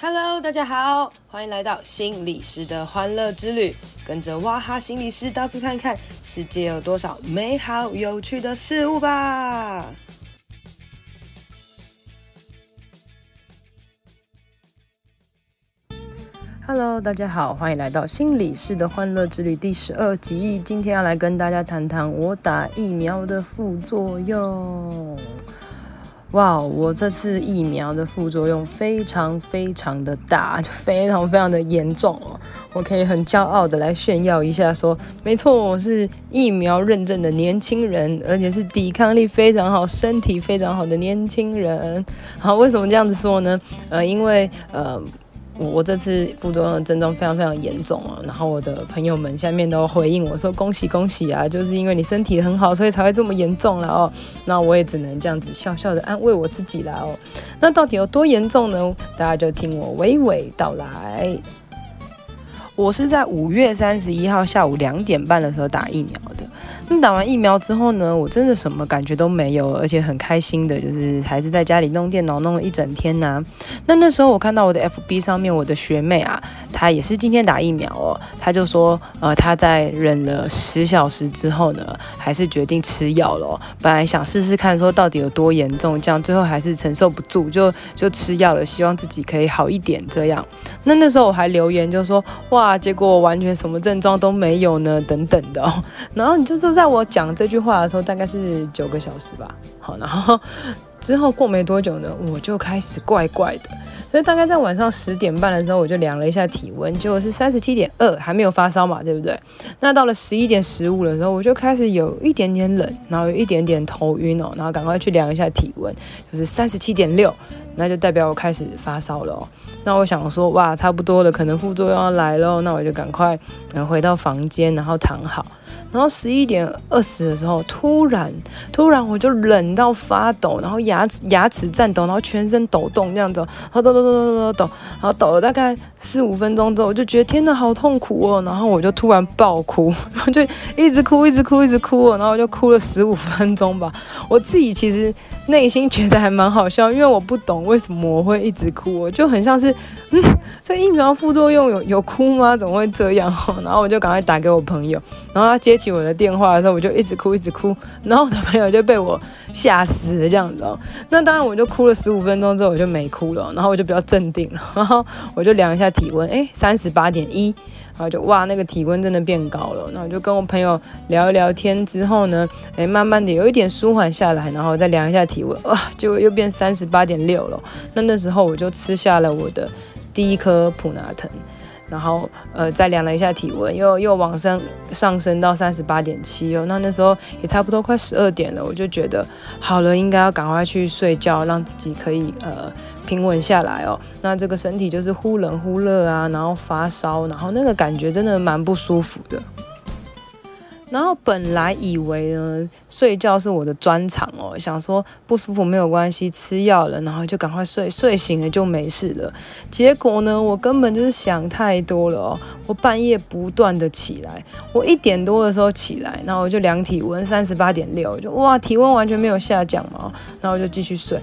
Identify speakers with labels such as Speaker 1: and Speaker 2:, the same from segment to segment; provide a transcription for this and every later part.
Speaker 1: Hello，大家好，欢迎来到心理师的欢乐之旅，跟着哇哈心理师到处看看，世界有多少美好有趣的事物吧。Hello，大家好，欢迎来到心理师的欢乐之旅第十二集。今天要来跟大家谈谈我打疫苗的副作用。哇我这次疫苗的副作用非常非常的大，就非常非常的严重哦。我可以很骄傲的来炫耀一下说，说没错，我是疫苗认证的年轻人，而且是抵抗力非常好、身体非常好的年轻人。好，为什么这样子说呢？呃，因为呃。我这次副作用的症状非常非常严重啊，然后我的朋友们下面都回应我说恭喜恭喜啊，就是因为你身体很好，所以才会这么严重了哦。那我也只能这样子笑笑的安慰我自己啦哦。那到底有多严重呢？大家就听我娓娓道来。我是在五月三十一号下午两点半的时候打疫苗。那打完疫苗之后呢，我真的什么感觉都没有，而且很开心的，就是还是在家里弄电脑弄了一整天呐、那那时候我看到我的 FB 上面，我的学妹啊，她也是今天打疫苗哦，她就说，呃，她在忍了十小时之后呢，还是决定吃药了、本来想试试看说到底有多严重，这样最后还是承受不住，就就吃药了，希望自己可以好一点这样。那那时候我还留言就说，哇，结果我完全什么症状都没有呢，等等的、哦。然后你就说。在我讲这句话的时候，大概是九个小时吧。好，然后之后过没多久呢，我就开始怪怪的。所以大概在晚上十点半的时候，我就量了一下体温，结果是三十七点二，还没有发烧嘛，对不对？那到了十一点十五的时候，我就开始有一点点冷，然后有一点点头晕哦，然后赶快去量一下体温，就是三十七点六，那就代表我开始发烧了哦。那我想说，哇，差不多了，可能副作用要来了，那我就赶快回到房间，然后躺好。然后十一点二十的时候，突然突然我就冷到发抖，然后牙齿牙齿颤抖，然后全身抖动这样子，抖抖抖抖抖抖抖，然后抖了大概四五分钟之后，我就觉得天哪，好痛苦哦，然后我就突然爆哭，我就一直哭，一直哭，一直哭，然后我就哭了十五分钟吧。我自己其实内心觉得还蛮好笑，因为我不懂为什么我会一直哭，我就很像是，嗯，这疫苗副作用有有哭吗？怎么会这样？然后我就赶快打给我朋友，然后他接起我的电话的时候，我就一直哭，一直哭，然后我的朋友就被我吓死了这样子哦。那当然，我就哭了十五分钟之后，我就没哭了，然后我就比较镇定了，然后我就量一下体温，哎、三十八点一，然后就哇，那个体温真的变高了。那我就跟我朋友聊一聊天之后呢，哎、慢慢的有一点舒缓下来，然后再量一下体温，哇，结果又变三十八点六了。那那时候我就吃下了我的第一颗普拿疼。然后，呃，再量了一下体温，又又往上上升到三十八点七哦。那那时候也差不多快十二点了，我就觉得好了，应该要赶快去睡觉，让自己可以呃平稳下来哦。那这个身体就是忽冷忽热啊，然后发烧，然后那个感觉真的蛮不舒服的。然后本来以为呢，睡觉是我的专长哦，想说不舒服没有关系，吃药了，然后就赶快睡，睡醒了就没事了。结果呢，我根本就是想太多了哦，我半夜不断的起来，我一点多的时候起来，然后我就量体温三十八点六，就哇，体温完全没有下降嘛，然后我就继续睡。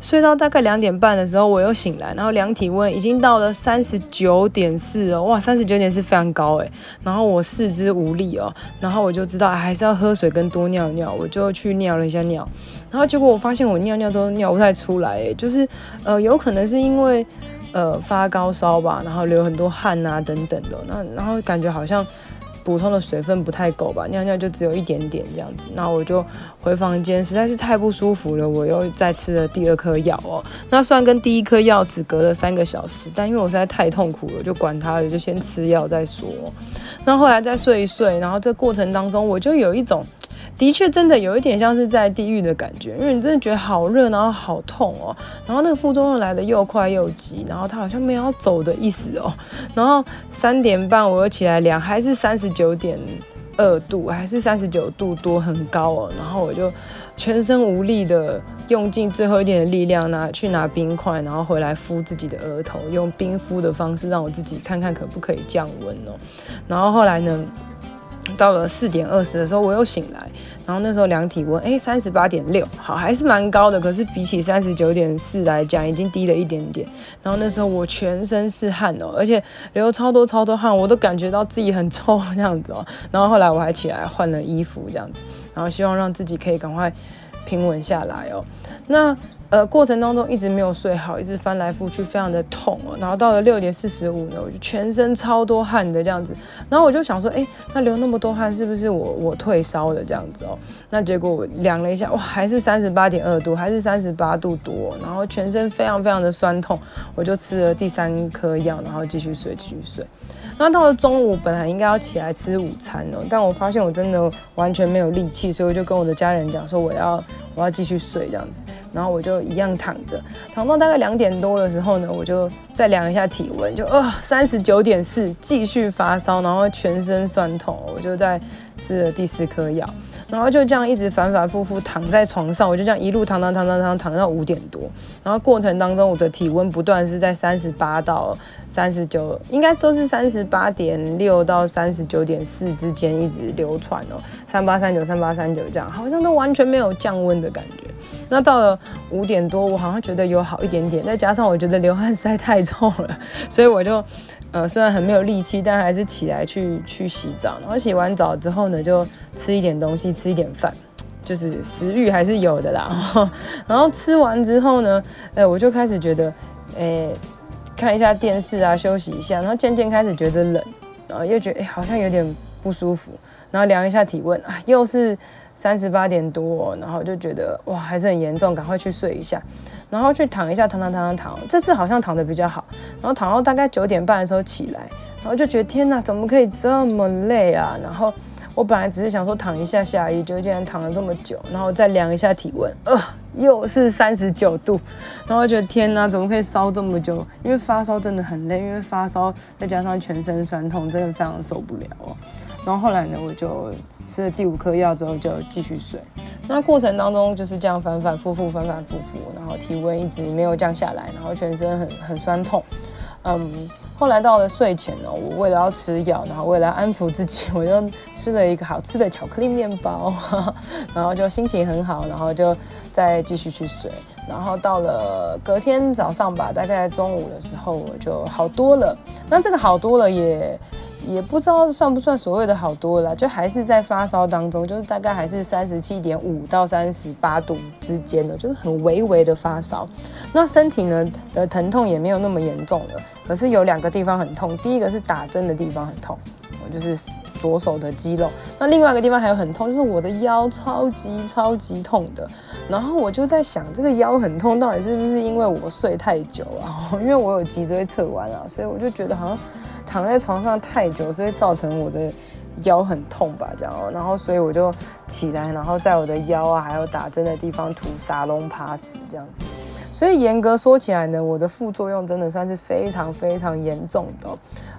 Speaker 1: 睡到大概两点半的时候，我又醒来，然后量体温已经到了三十九点四哦，哇，三十九点四非常高诶。然后我四肢无力哦，然后我就知道还是要喝水跟多尿尿，我就去尿了一下尿，然后结果我发现我尿尿都尿不太出来诶，就是呃有可能是因为呃发高烧吧，然后流很多汗啊等等的，那然后感觉好像。普通的水分不太够吧，尿尿就只有一点点这样子，那我就回房间，实在是太不舒服了，我又再吃了第二颗药哦。那虽然跟第一颗药只隔了三个小时，但因为我实在太痛苦了，就管它了，就先吃药再说。那后来再睡一睡，然后这过程当中我就有一种。的确，真的有一点像是在地狱的感觉，因为你真的觉得好热，然后好痛哦，然后那个副作用来的又快又急，然后它好像没有要走的意思哦，然后三点半我又起来量，还是三十九点二度，还是三十九度多，很高哦，然后我就全身无力的用尽最后一点的力量拿去拿冰块，然后回来敷自己的额头，用冰敷的方式让我自己看看可不可以降温哦，然后后来呢？到了四点二十的时候，我又醒来，然后那时候量体温，哎，三十八点六，好，还是蛮高的，可是比起三十九点四来讲，已经低了一点点。然后那时候我全身是汗哦，而且流超多超多汗，我都感觉到自己很臭这样子哦。然后后来我还起来换了衣服这样子，然后希望让自己可以赶快平稳下来哦。那。呃，过程当中一直没有睡好，一直翻来覆去，非常的痛哦。然后到了六点四十五呢，我就全身超多汗的这样子。然后我就想说，哎，那流那么多汗，是不是我我退烧了这样子哦？那结果我量了一下，哇，还是三十八点二度，还是三十八度多。然后全身非常非常的酸痛，我就吃了第三颗药，然后继续睡，继续睡。那到了中午，本来应该要起来吃午餐哦，但我发现我真的完全没有力气，所以我就跟我的家人讲说，我要我要继续睡这样子。然后我就一样躺着，躺到大概两点多的时候呢，我就再量一下体温，就呃三十九点四，继续发烧，然后全身酸痛，我就再吃了第四颗药。然后就这样一直反反复复躺在床上，我就这样一路躺躺躺躺躺躺到五点多。然后过程当中，我的体温不断是在三十八到三十九，应该都是三十八点六到三十九点四之间一直流传哦，三八三九三八三九这样，好像都完全没有降温的感觉。那到了五点多，我好像觉得有好一点点，再加上我觉得流汗实在太臭了，所以我就。呃，虽然很没有力气，但还是起来去去洗澡。然后洗完澡之后呢，就吃一点东西，吃一点饭，就是食欲还是有的啦。然后吃完之后呢，哎，我就开始觉得，哎，看一下电视啊，休息一下。然后渐渐开始觉得冷，然后又觉得哎，好像有点不舒服。然后量一下体温，啊，又是三十八点多，然后就觉得哇，还是很严重，赶快去睡一下。然后去躺一下，躺躺躺躺躺，这次好像躺得比较好。然后躺到大概九点半的时候起来，然后就觉得天哪，怎么可以这么累啊？然后我本来只是想说躺一下下而已，就竟然躺了这么久。然后再量一下体温，呃，又是三十九度。然后觉得天哪，怎么可以烧这么久？因为发烧真的很累，因为发烧再加上全身酸痛，真的非常受不了哦。然后后来呢，我就吃了第五颗药之后就继续睡。那过程当中就是这样反反复复，反反复复，然后体温一直没有降下来，然后全身很很酸痛。嗯，后来到了睡前呢，我为了要吃药，然后为了安抚自己，我就吃了一个好吃的巧克力面包，然后就心情很好，然后就再继续去睡。然后到了隔天早上吧，大概中午的时候我就好多了。那这个好多了也。也不知道算不算所谓的好多了，就还是在发烧当中，就是大概还是三十七点五到三十八度之间的，就是很微微的发烧。那身体呢的疼痛也没有那么严重了，可是有两个地方很痛。第一个是打针的地方很痛，我就是左手的肌肉。那另外一个地方还有很痛，就是我的腰超级超级痛的。然后我就在想，这个腰很痛到底是不是因为我睡太久啊？因为我有脊椎侧弯啊，所以我就觉得好像。躺在床上太久，所以造成我的腰很痛吧，这样，然后所以我就起来，然后在我的腰啊，还有打针的地方涂沙龙帕斯这样子。所以严格说起来呢，我的副作用真的算是非常非常严重的。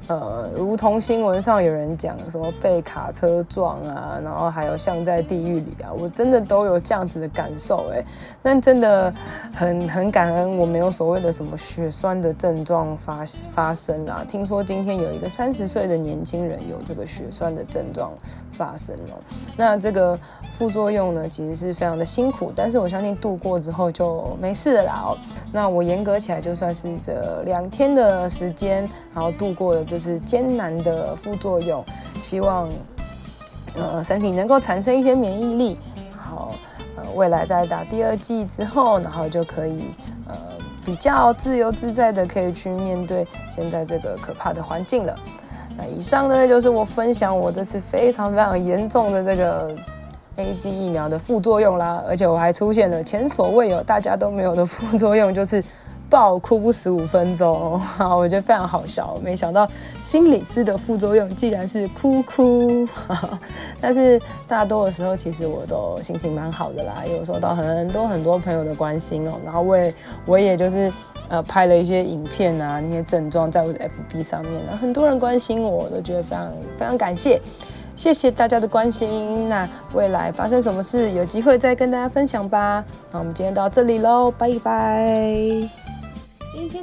Speaker 1: 呃，如同新闻上有人讲什么被卡车撞啊，然后还有像在地狱里啊，我真的都有这样子的感受哎。但真的很很感恩，我没有所谓的什么血栓的症状发发生啊。听说今天有一个三十岁的年轻人有这个血栓的症状发生了。那这个副作用呢，其实是非常的辛苦，但是我相信度过之后就没事了啦。哦，那我严格起来就算是这两天的时间，然后度过了这。是艰难的副作用，希望呃身体能够产生一些免疫力，然后呃未来在打第二剂之后，然后就可以呃比较自由自在的可以去面对现在这个可怕的环境了。那以上呢就是我分享我这次非常非常严重的这个 AZ 疫苗的副作用啦，而且我还出现了前所未有大家都没有的副作用，就是。爆哭不十五分钟，好，我觉得非常好笑。没想到心理师的副作用竟然是哭哭，但是大多的时候其实我都心情蛮好的啦，有收到很多很多朋友的关心哦。然后我也我也就是呃拍了一些影片啊，那些症状在我的 FB 上面，很多人关心我，我都觉得非常非常感谢，谢谢大家的关心。那未来发生什么事，有机会再跟大家分享吧。那我们今天到这里喽，拜拜。